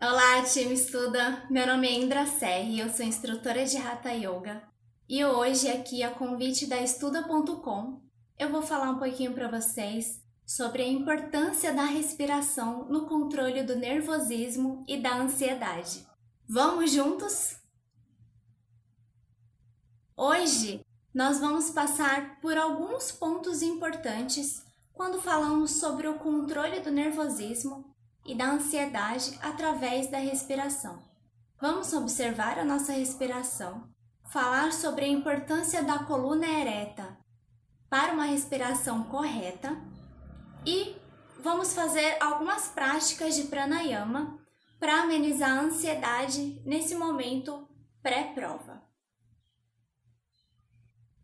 Olá, time estuda! Meu nome é Indra Serri, eu sou instrutora de Hatha Yoga e hoje, aqui a convite da Estuda.com, eu vou falar um pouquinho para vocês sobre a importância da respiração no controle do nervosismo e da ansiedade. Vamos juntos? Hoje nós vamos passar por alguns pontos importantes quando falamos sobre o controle do nervosismo e da ansiedade através da respiração. Vamos observar a nossa respiração, falar sobre a importância da coluna ereta para uma respiração correta e vamos fazer algumas práticas de pranayama para amenizar a ansiedade nesse momento pré-prova.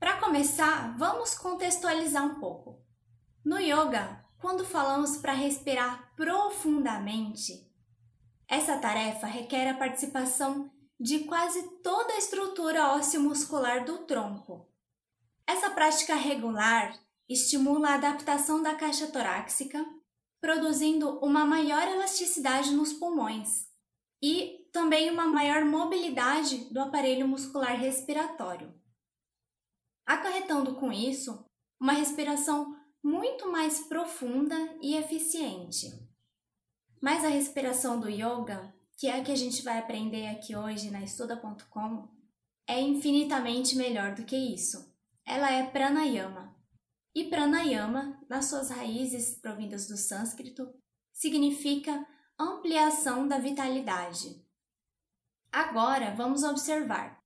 Para começar, vamos contextualizar um pouco. No yoga, quando falamos para respirar profundamente, essa tarefa requer a participação de quase toda a estrutura ósseo-muscular do tronco. Essa prática regular estimula a adaptação da caixa torácica, produzindo uma maior elasticidade nos pulmões e também uma maior mobilidade do aparelho muscular respiratório, acarretando com isso uma respiração muito mais profunda e eficiente. Mas a respiração do yoga, que é a que a gente vai aprender aqui hoje na estuda.com, é infinitamente melhor do que isso. Ela é pranayama. E pranayama, nas suas raízes provindas do sânscrito, significa ampliação da vitalidade. Agora vamos observar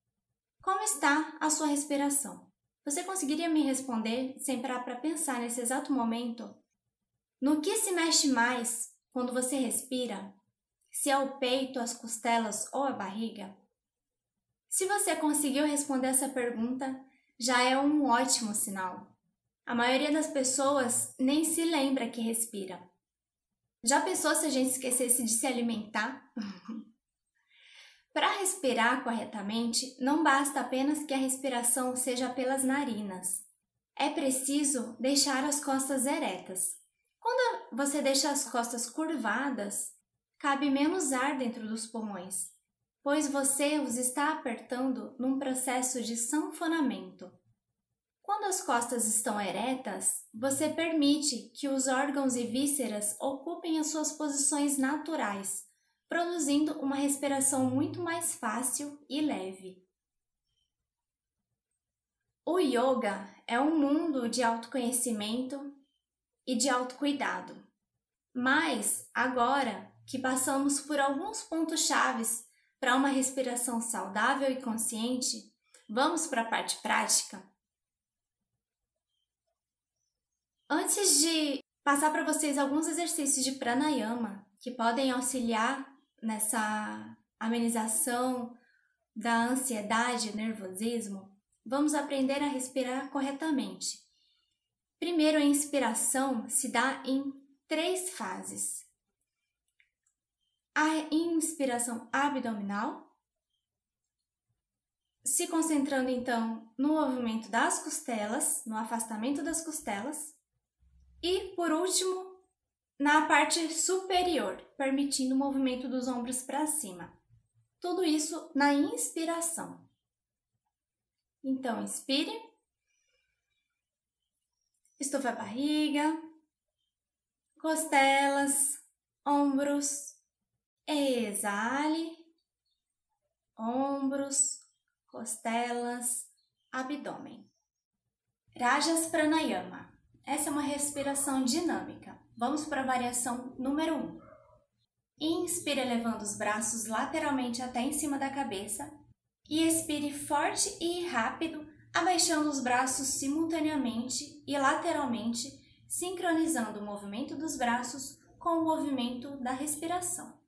como está a sua respiração. Você conseguiria me responder sem parar para pensar nesse exato momento? No que se mexe mais quando você respira? Se é o peito, as costelas ou a barriga? Se você conseguiu responder essa pergunta, já é um ótimo sinal. A maioria das pessoas nem se lembra que respira. Já pensou se a gente esquecesse de se alimentar? Para respirar corretamente, não basta apenas que a respiração seja pelas narinas. É preciso deixar as costas eretas. Quando você deixa as costas curvadas, cabe menos ar dentro dos pulmões, pois você os está apertando num processo de sanfonamento. Quando as costas estão eretas, você permite que os órgãos e vísceras ocupem as suas posições naturais produzindo uma respiração muito mais fácil e leve. O yoga é um mundo de autoconhecimento e de autocuidado. Mas agora que passamos por alguns pontos chaves para uma respiração saudável e consciente, vamos para a parte prática? Antes de passar para vocês alguns exercícios de pranayama que podem auxiliar nessa amenização da ansiedade e nervosismo, vamos aprender a respirar corretamente. Primeiro, a inspiração se dá em três fases. A inspiração abdominal, se concentrando então no movimento das costelas, no afastamento das costelas, e por último, na parte superior, permitindo o movimento dos ombros para cima. Tudo isso na inspiração. Então, inspire. Estufa a barriga, costelas, ombros. Exale. Ombros, costelas, abdômen. Rajas Pranayama. Essa é uma respiração dinâmica. Vamos para a variação número 1. Um. Inspire elevando os braços lateralmente até em cima da cabeça e expire forte e rápido, abaixando os braços simultaneamente e lateralmente, sincronizando o movimento dos braços com o movimento da respiração.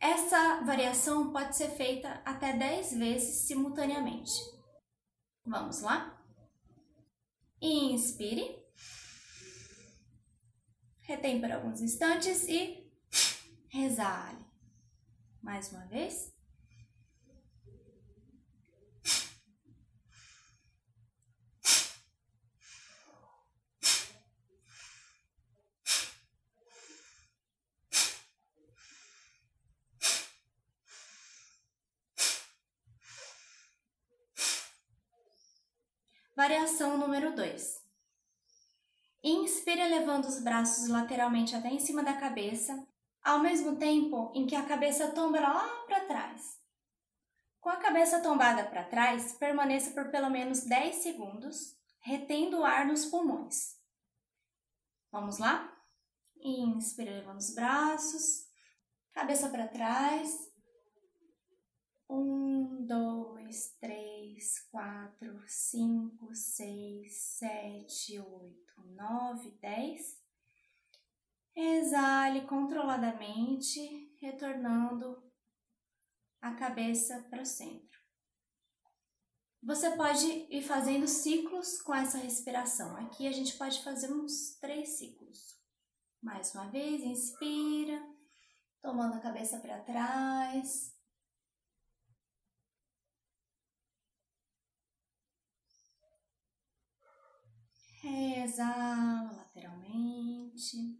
Essa variação pode ser feita até 10 vezes simultaneamente. Vamos lá? Inspire retém por alguns instantes e exale. Mais uma vez. Variação número dois. Inspire levando os braços lateralmente até em cima da cabeça, ao mesmo tempo em que a cabeça tomba lá para trás. Com a cabeça tombada para trás, permaneça por pelo menos 10 segundos, retendo o ar nos pulmões. Vamos lá? Inspire levando os braços, cabeça para trás. Um, dois, três, quatro, cinco, seis, sete, oito, nove, dez. Exale controladamente, retornando a cabeça para o centro. Você pode ir fazendo ciclos com essa respiração. Aqui a gente pode fazer uns três ciclos. Mais uma vez, inspira, tomando a cabeça para trás. Exala lateralmente.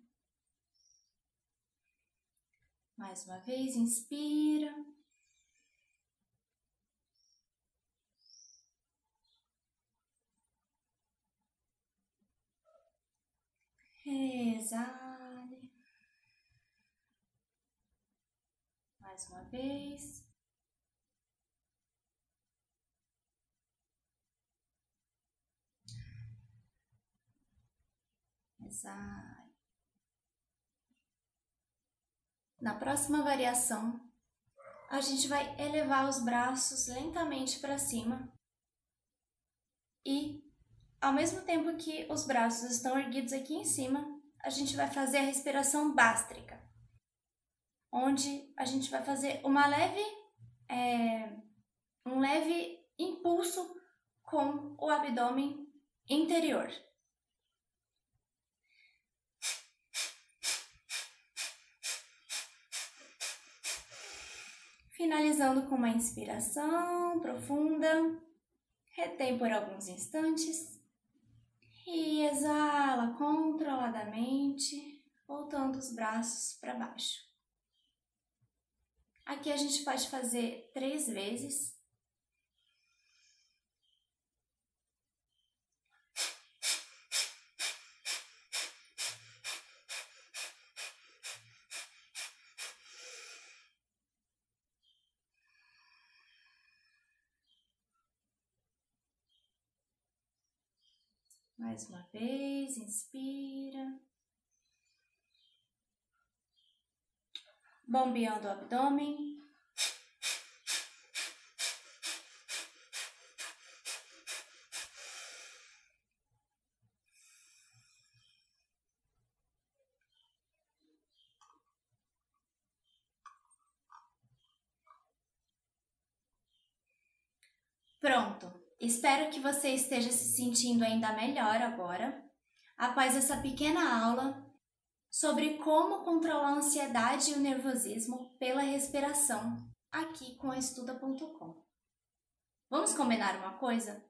Mais uma vez, inspira. Exale. Mais uma vez. Na próxima variação, a gente vai elevar os braços lentamente para cima e ao mesmo tempo que os braços estão erguidos aqui em cima, a gente vai fazer a respiração bástrica, onde a gente vai fazer uma leve, é, um leve impulso com o abdômen interior. Finalizando com uma inspiração profunda, retém por alguns instantes e exala controladamente, voltando os braços para baixo. Aqui a gente pode fazer três vezes. Mais uma vez, inspira. Bombeando o abdômen. Pronto. Espero que você esteja se sentindo ainda melhor agora, após essa pequena aula sobre como controlar a ansiedade e o nervosismo pela respiração, aqui com a estuda.com. Vamos combinar uma coisa?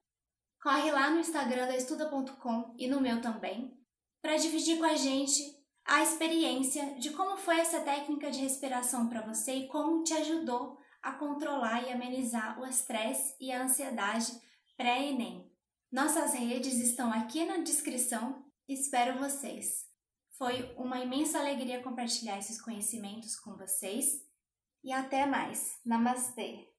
Corre lá no Instagram da estuda.com e no meu também, para dividir com a gente a experiência de como foi essa técnica de respiração para você e como te ajudou a controlar e amenizar o estresse e a ansiedade pré-ENEM. Nossas redes estão aqui na descrição. Espero vocês. Foi uma imensa alegria compartilhar esses conhecimentos com vocês e até mais. Namastê!